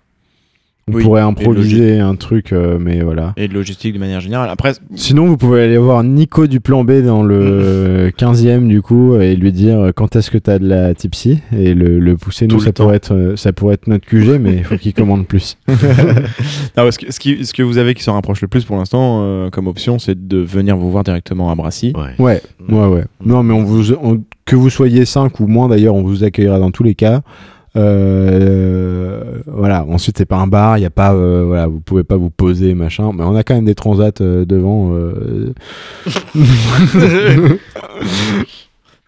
On Oui, pourrait improviser un truc, euh, mais voilà. Et de logistique de manière générale. Après, Sinon, vous pouvez aller voir Nico du plan B dans le 15e du coup et lui dire euh, quand est-ce que t'as de la tipsy? Et le, le pousser. Nous, ça temps. pourrait, être, euh, ça pourrait être notre QG, mais il faut qu'il commande plus. <laughs> non, parce que, ce, qui- ce que vous avez qui s'en rapproche le plus pour l'instant euh, comme option, c'est de venir vous voir directement à Brassy. Ouais. Ouais, ouais, ouais. Non, mais on vous, on- que vous soyez 5 ou moins d'ailleurs, on vous accueillera dans tous les cas. Euh, voilà. Ensuite, c'est pas un bar, il y a pas, euh, voilà, vous pouvez pas vous poser machin, mais on a quand même des transats euh, devant. euh, <laughs>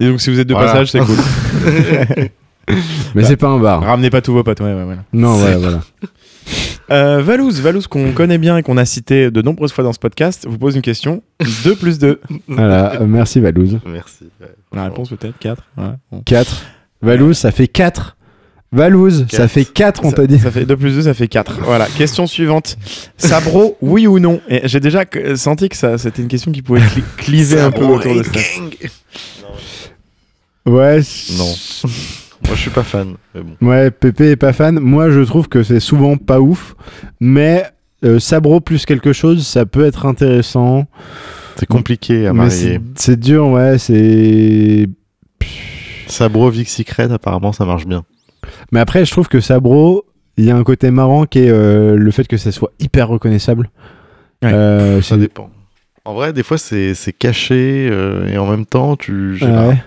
Et donc, si vous êtes de Voilà. passage, c'est cool. <laughs> mais c'est pas un bar. Ramenez pas tous vos potes. Ouais, ouais, voilà. Non, voilà, voilà. <laughs> Euh, Valouz, Valouz qu'on connaît bien et qu'on a cité de nombreuses fois dans ce podcast, vous pose une question. 2 plus 2. voilà. Merci Valouz. Merci. ouais, La réponse peut-être 4. Ouais, bon. 4. Valouz, ça fait 4. Valouz, ça fait 4, on t'a dit. Ça fait 2 plus 2, ça fait 4. Voilà, question suivante. Sabro, oui ou non? Et j'ai déjà senti que ça, c'était une question qui pouvait cli- cliver un peu autour de ça. Ouais. Non. Moi, je suis pas fan. Mais bon. Ouais, Pépé est pas fan. Moi, je trouve que c'est souvent pas ouf. Mais euh, Sabro plus quelque chose, ça peut être intéressant. C'est compliqué à marier. c'est c'est dur, ouais. C'est. Sabro Vic Secret, apparemment, ça marche bien. Mais après, je trouve que Sabro, il y a un côté marrant qui est euh, le fait que ça soit hyper reconnaissable. Ouais. Euh, Ça dépend. En vrai, des fois, c'est c'est caché euh, et en même temps, tu. Je sais pas. Ouais.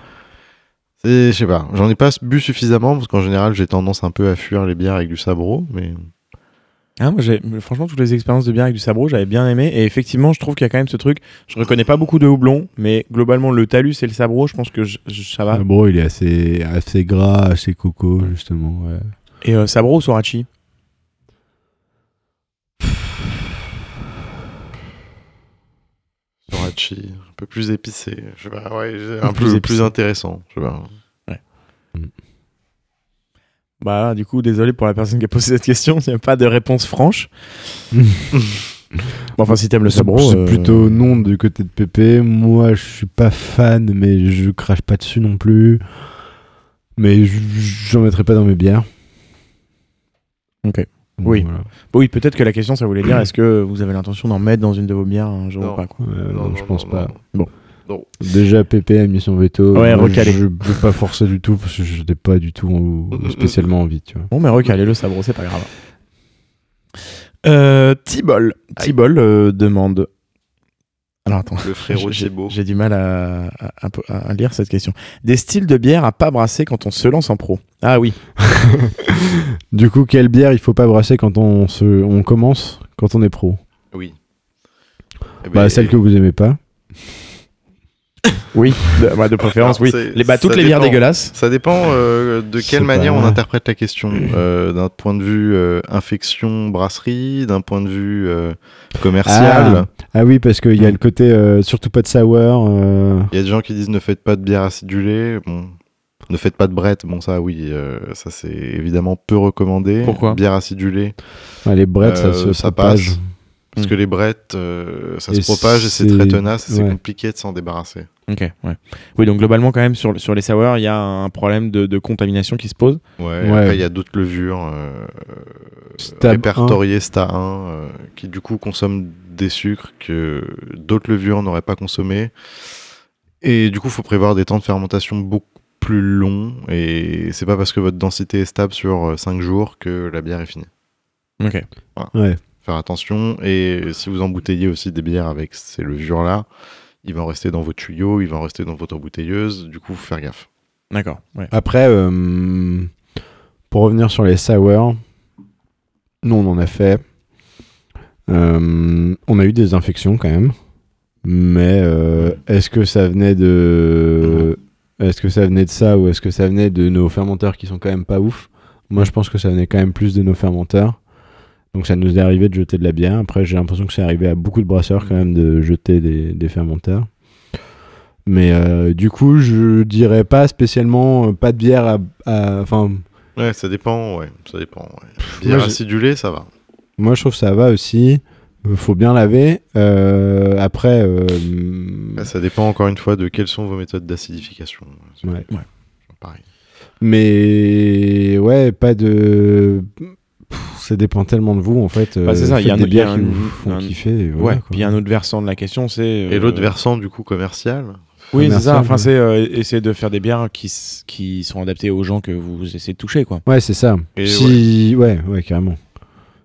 C'est- Je sais pas. J'en ai pas bu suffisamment parce qu'en général, j'ai tendance un peu à fuir les bières avec du sabro. Mais Ah, moi, franchement, toutes les expériences de bière avec du sabro, j'avais bien aimé. Et effectivement, je trouve qu'il y a quand même ce truc. Je reconnais pas beaucoup de houblon, mais globalement, le talus et le sabro, je pense que je- je- ça va. Sabro, il est assez, assez gras, assez coco, justement. ouais. Et euh, sabro ou sorachi? Sorachi, un peu plus épicé. Je sais pas. Ouais, un Plus peu plus intéressant. Je sais pas. Bah, du coup, désolé pour la personne qui a posé cette question, il n'y a pas de réponse franche. <laughs> Bon, enfin, si t'aimes le sabro. c'est euh, plutôt non du côté de Pépé. Moi, je suis pas fan, mais je crache pas dessus non plus. Mais j'en mettrai pas dans mes bières. Ok. Donc, Oui. voilà. Oui, peut-être que la question, ça voulait dire <clears throat> est-ce que vous avez l'intention d'en mettre dans une de vos bières un jour Non. ou pas quoi. Euh, non, je pense pas. Bon. Déjà, Pépé a mis son veto. Ouais, Moi, recalé. Je veux pas forcer du tout parce que je n'ai pas du tout en- spécialement envie, tu vois. Bon, mais recalez le sabro, c'est pas grave. Euh, Tibol. Tibol euh, demande. Alors attends. Le frérot J'ai-. J'ai du mal à, à- à- à lire cette question. Des styles de bière à pas brasser quand on se lance en pro. Ah oui. <laughs> Du coup, quelle bière il faut pas brasser quand on, se, on commence, quand on est pro? Oui. Eh Bah, ben, celle que vous aimez pas. <laughs> Oui, de, ouais, de préférence, Alors, oui. Les, bah, toutes les bières dépend. dégueulasses. Ça dépend euh, de quelle manière pas- on interprète la question. Euh, d'un point de vue euh, infection brasserie, d'un point de vue euh, commercial. Ah oui, parce qu'il y a le côté euh, surtout pas de sour. euh, Il y a des gens qui disent ne faites pas de bière acidulée. Bon, Ne faites pas de Brett, bon ça oui, euh, ça c'est évidemment peu recommandé. Pourquoi? Bière acidulée, Ouais, les brettes, ça se ça propage. passe. parce que les Brettes, euh, ça Et se propage et c'est très tenace, et c'est compliqué de s'en débarrasser. Ok, ouais. Oui, donc globalement, quand même, sur, sur les sours, il y a un problème de, de contamination qui se pose. Ouais, Ouais. Après, il y a d'autres levures euh, Stab répertoriées Sta 1 euh, qui du coup consomment des sucres que d'autres levures n'auraient pas consommé. Et du coup, il faut prévoir des temps de fermentation beaucoup plus longs. Et c'est pas parce que votre densité est stable sur 5 jours que la bière est finie. Ok. Ouais. Faire attention. Et si vous embouteillez aussi des bières avec ces levures-là, il va en rester dans vos tuyaux, il va en rester dans votre bouteilleuse. Du coup, faut faire gaffe. D'accord. Ouais. Après, euh, pour revenir sur les sour, nous on en a fait. Euh, on a eu des infections quand même. Mais euh, est-ce que ça venait de. Est-ce que ça venait de ça ou est-ce que ça venait de nos fermenteurs qui sont quand même pas ouf? Moi je pense que ça venait quand même plus de nos fermenteurs. Donc ça nous est arrivé de jeter de la bière. Après j'ai l'impression que c'est arrivé à beaucoup de brasseurs quand même de jeter des, des fermenteurs. Mais euh, du coup, je dirais pas spécialement euh, pas de bière à. à- Enfin, Ouais, ça dépend. Ouais, ça dépend. ouais. Bière acidulée, ça va. moi je trouve que ça va aussi. Euh, Faut bien laver. Euh, après, ça dépend encore une fois de quelles sont vos méthodes d'acidification. Ouais. Ouais. Pareil. mais ouais, pas de. Ça dépend tellement de vous en fait. Bah, c'est Euh, ça, il y a des bières qui vous font un- kiffer. et voilà, ouais. quoi. Puis il y a un autre versant de la question, c'est. Et euh, l'autre versant, du coup, commercial, Oui, c'est ça. Enfin, c'est euh, essayer de faire des bières qui, s- qui sont adaptées aux gens que vous essayez de toucher, quoi. Ouais, c'est ça. Et si... ouais. ouais, carrément.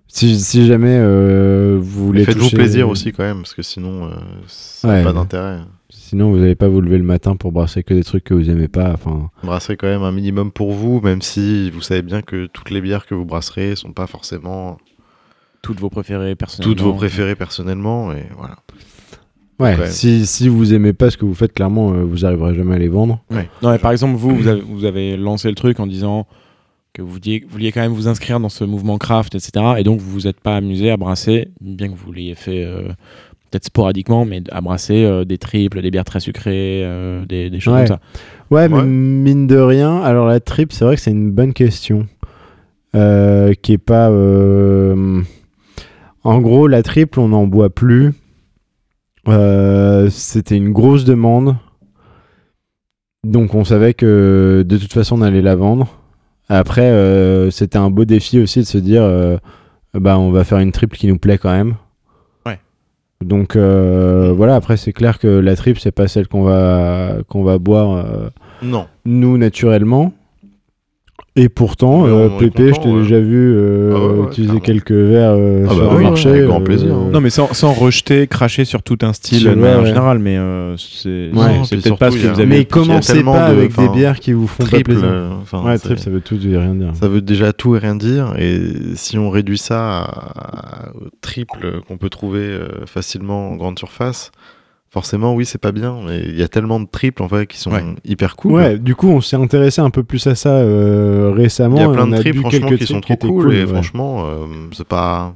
Si, si jamais euh, vous voulez. faites-vous toucher- plaisir aussi quand même, parce que sinon, euh, ça n'a Ouais. pas d'intérêt. Sinon, vous n'allez pas vous lever le matin pour brasser que des trucs que vous aimez pas. Enfin, Brassez quand même un minimum pour vous, même si vous savez bien que toutes les bières que vous brasserez sont pas forcément Toutes vos préférées personnellement. toutes vos préférées personnellement, et voilà. ouais. Ouais. Si, si vous aimez pas ce que vous faites, clairement, euh, vous arriverez jamais à les vendre. Ouais. Non, mais par exemple, vous, vous avez, vous avez lancé le truc en disant que vous vouliez, vous vouliez quand même vous inscrire dans ce mouvement craft, etc. Et donc, vous vous êtes pas amusé à brasser, bien que vous l'ayez fait euh, peut-être sporadiquement, mais à brasser euh, des triples, des bières très sucrées, euh, des, des choses Ouais. comme ça. Ouais, mais mine de rien, alors la trip, c'est vrai que c'est une bonne question. Euh, qui est pas. euh, En gros, la triple, on n'en boit plus. Euh, C'était une grosse demande. Donc on savait que de toute façon on allait la vendre. Après, euh, c'était un beau défi aussi de se dire euh, bah on va faire une triple qui nous plaît quand même. Ouais. Donc euh, voilà, après c'est clair que la triple c'est pas celle qu'on va qu'on va boire Non. nous naturellement. Et pourtant, euh, Pépé, je t'ai ouais. déjà vu euh, Ah ouais, ouais, utiliser quelques verres euh, Ah sur bah le oui, marché. avec grand plaisir, hein. Non, mais sans, sans rejeter, cracher sur tout un style Ouais, de manière ouais. générale, mais euh, c'est peut-être pas ce que vous avez. mais commencez pas de- avec des bières qui vous font pas Triple, plaisir. euh, enfin, ouais, triple, ça veut tout et rien dire. Ça veut déjà tout et rien dire, et si on réduit ça à- au triple qu'on peut trouver euh, facilement en grande surface, forcément, oui, c'est pas bien, mais il y a tellement de triples en fait qui sont Ouais. hyper cool. Ouais, du coup, on s'est intéressé un peu plus à ça euh, récemment. Il y a plein on de a triples, franchement, quelques qui sont trop cool, et ouais. franchement, euh, c'est pas.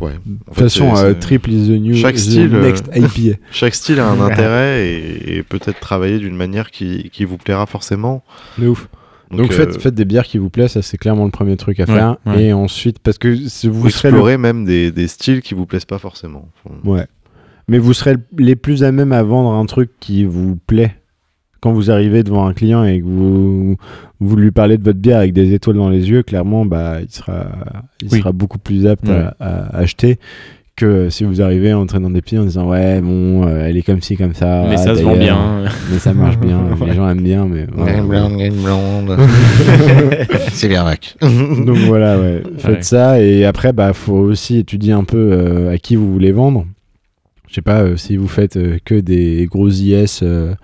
Ouais. De toute façon, euh, triple is the new Chaque style, next IPA. <laughs> Chaque style a un intérêt et, et peut-être travailler d'une manière qui, qui vous plaira forcément. De ouf. Donc, euh, faites, faites des bières qui vous plaisent, ça c'est clairement le premier truc à faire. ouais. Et ensuite, parce que vous vous serez le explorez même des, des styles qui vous plaisent pas forcément. Ouais. Mais vous serez les plus à même à vendre un truc qui vous plaît. Quand vous arrivez devant un client et que vous, vous lui parlez de votre bière avec des étoiles dans les yeux, clairement, bah, il sera, il Oui. sera beaucoup plus apte Ouais. à, à acheter que si vous arrivez en traînant des pieds en disant ouais bon euh, elle est comme ci comme ça Mais ah, ça se vend bien. <laughs> mais ça marche bien <laughs> les gens aiment bien mais ouais. <laughs> C'est bien mec. donc voilà ouais. faites Ouais. ça et après bah faut aussi étudier un peu euh, à qui vous voulez vendre je sais pas euh, si vous faites euh, que des gros IS euh,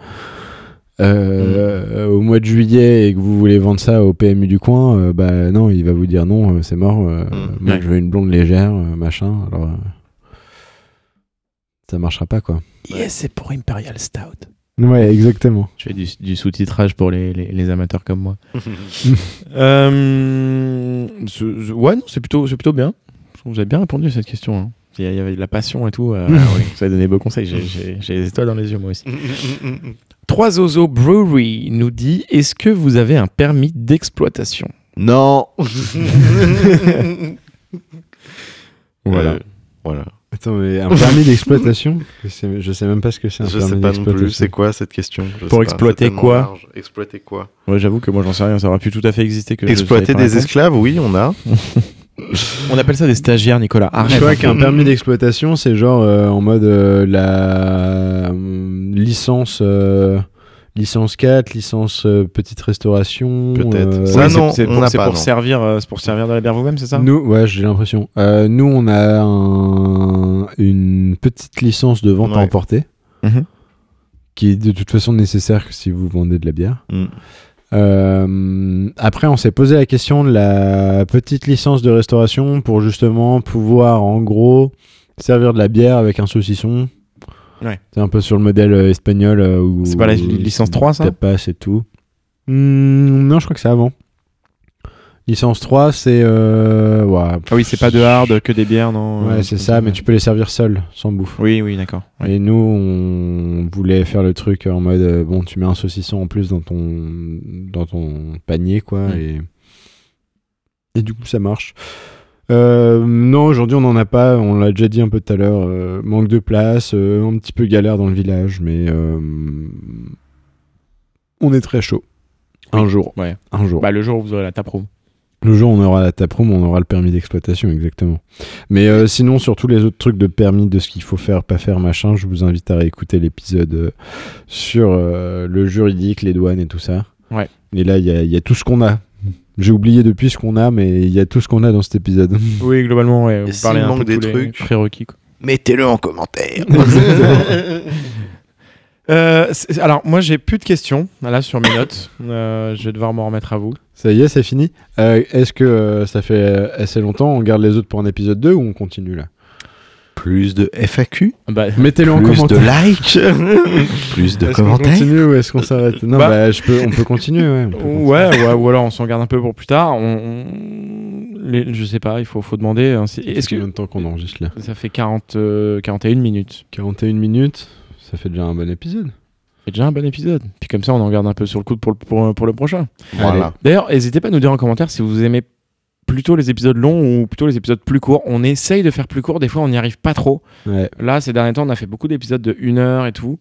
euh, au mois de juillet et que vous voulez vendre ça au PMU du coin euh, bah non il va vous dire non euh, c'est mort euh, Mm. moi Ouais. je veux une blonde légère euh, machin alors euh, ça marchera pas quoi Yes, c'est pour Imperial Stout. ouais exactement Je fais du, du sous-titrage pour les, les, les amateurs comme moi. <laughs> Euh, ce- ce- ouais, non, c'est plutôt, c'est plutôt bien. Je trouve que Vous avez bien répondu à cette question. hein. Il y, avait de la passion et tout. euh, oui, <laughs> vous avez donné beaux conseils. J'ai- J'ai j'ai les étoiles dans les yeux, moi aussi. <laughs> Trois Ozo Brewery nous dit Est-ce que vous avez un permis d'exploitation? Non. <laughs> Voilà. Euh, voilà. Attends, mais un permis d'exploitation? Je sais, je sais même pas ce que c'est un Je permis sais pas non plus. d'exploitation. C'est quoi cette question? Je Pour sais exploiter quoi? large. Exploiter quoi? Ouais, j'avoue que moi j'en sais rien, ça aurait pu tout à fait exister. Que Exploiter des esclaves, oui, on a. On appelle ça des stagiaires, Nicolas. Je Arrête. crois qu'un permis d'exploitation, c'est genre euh, en mode euh, la euh, licence, euh, licence 4, licence euh, petite restauration. Peut-être. euh, Ça, Ouais, c'est- non, c'est on pour, pas, pour non. servir, euh, c'est pour servir de la bière vous-même, c'est ça? Nous, ouais, j'ai l'impression. Euh, nous, on a un- une petite licence de vente à emporter, Mhm. qui est de toute façon nécessaire que si vous vendez de la bière. Mm. Euh, après, on s'est posé la question de la petite licence de restauration pour justement pouvoir, en gros, servir de la bière avec un saucisson. Ouais. C'est un peu sur le modèle euh, espagnol euh, où C'est pas la licence c'est 3, ça Tapas et tout. Hmm, non, je crois que c'est avant. Licence 3, c'est. Euh, ouais, Ah oui, c'est pas de hard, que des bières, non Ouais, euh, c'est comme ça, mais tu peux les servir seul, sans bouffe. Oui, oui, d'accord. Ouais. Et nous, on voulait faire le truc en mode euh, bon, tu mets un saucisson en plus dans ton dans ton panier, quoi, et et du coup, ça marche. Euh, non, aujourd'hui, on n'en a pas. On l'a déjà dit un peu tout à l'heure. manque de place, un petit peu galère dans le village, mais on est très chaud. Un jour, Ouais. un jour. Bah, le jour où vous aurez la taproom. Le jour où on aura la taproom, on aura le permis d'exploitation, exactement. Mais euh, sinon, sur tous les autres trucs de permis, de ce qu'il faut faire, pas faire, machin, je vous invite à réécouter l'épisode euh, sur euh, le juridique, les douanes et tout ça. Ouais. Et là, il y a, il y a tout ce qu'on a. J'ai oublié depuis ce qu'on a, mais il y a tout ce qu'on a dans cet épisode. <laughs> Oui, globalement, ouais. Vous parlez un manque peu de des trucs prérequis. quoi. Mettez-le en commentaire. <laughs> <laughs> Euh, alors, moi, j'ai plus de questions là sur mes notes. <coughs> Euh, je vais devoir m'en remettre à vous. Ça y est, c'est fini. Euh, Est-ce que euh, ça fait assez longtemps On garde les autres pour un épisode 2 ou on continue là? Plus de FAQ, Bah, Mettez-le en plus de commentaire. likes, <laughs> plus de Est-ce qu'on commentaires? continue ou est-ce qu'on s'arrête? Non, Bah- bah, je peux, on peut continuer, ouais. on peut continuer. Ouais, ouais, ou alors on s'en garde un peu pour plus tard. On, on- les- je sais pas, il faut, faut demander. hein, Est-ce Combien que de temps qu'on enregistre là? Ça fait 40, euh, 41 minutes 41 minutes, ça fait déjà un bon épisode. C'est déjà un bon épisode. Puis comme ça, on en garde un peu sur le coude pour le, pour, pour le prochain. Voilà. D'ailleurs, n'hésitez pas à nous dire en commentaire si vous aimez plutôt les épisodes longs ou plutôt les épisodes plus courts. On essaye de faire plus court, des fois on n'y arrive pas trop. Ouais. Là, ces derniers temps, on a fait beaucoup d'épisodes de 1 heure et tout.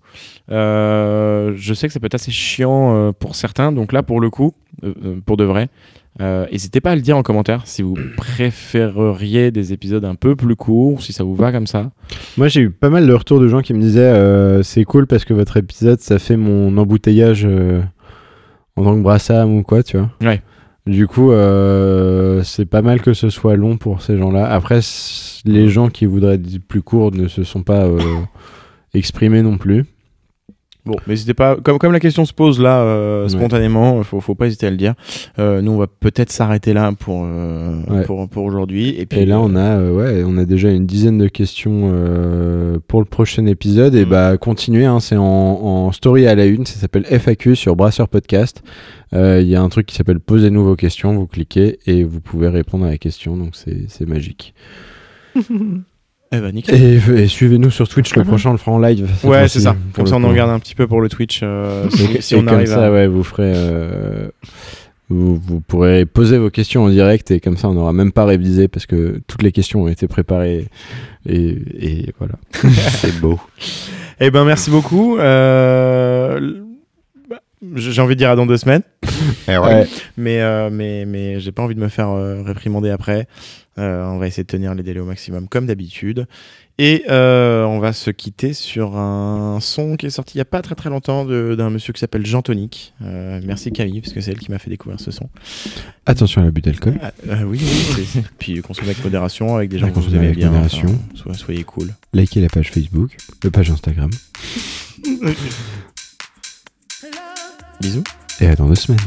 Euh, je sais que ça peut être assez chiant euh, pour certains, donc là, pour le coup, euh, euh, pour de vrai, euh, n'hésitez pas à le dire en commentaire si vous <clears throat> préféreriez des épisodes un peu plus courts, si ça vous va comme ça. Moi, j'ai eu pas mal de retours de gens qui me disaient euh, c'est cool parce que votre épisode, ça fait mon embouteillage euh, en tant que brassam ou quoi, tu vois. Ouais. Du coup, euh, c'est pas mal que ce soit long pour ces gens-là. Après, les gens qui voudraient être plus courts ne se sont pas euh, exprimés non plus. Bon, n'hésitez pas, comme, comme la question se pose là euh, Ouais. spontanément, faut, faut pas hésiter à le dire. Euh, nous, on va peut-être s'arrêter là pour, euh, Ouais. pour, pour aujourd'hui. Et, puis, Et là, euh, on a, euh, ouais, on a déjà une dizaine de questions euh, pour le prochain épisode. Et Mm. bah, continuez, hein, c'est en, en story à la une. Ça s'appelle FAQ sur Brasseur Podcast. Euh, Il y a un truc qui s'appelle Posez-nous vos questions. Vous cliquez et vous pouvez répondre à la question. Donc, c'est c'est magique. <laughs> eh ben, nickel. Et, et suivez-nous sur Twitch. Le prochain, on le fera en live. Ouais, c'est ça. pour Comme ça, on en regarde un petit peu pour le Twitch. euh, si, Et, si et on comme arrive ça, à. ouais, vous ferez. euh, vous, vous pourrez poser vos questions en direct et comme ça, on n'aura même pas révisé parce que toutes les questions ont été préparées. Et, et voilà. <laughs> C'est beau. Eh ben, merci beaucoup. Euh, J'ai envie de dire à dans deux semaines, <laughs> Eh ouais. Ouais. mais, euh, mais, mais j'ai pas envie de me faire euh, réprimander après. Euh, on va essayer de tenir les délais au maximum, comme d'habitude. Et euh, on va se quitter sur un son qui est sorti il y a pas très très longtemps d'un monsieur qui s'appelle Jean Tonic. Merci Camille, parce que c'est elle qui m'a fait découvrir ce son. Attention à l'abus d'alcool. Ah, oui, oui. Puis consommez avec modération, avec des gens que vous aimez avec bien. modération. enfin, soyez cool. Likez la page Facebook, la page Instagram. <laughs> Bisous. Et à dans deux semaines.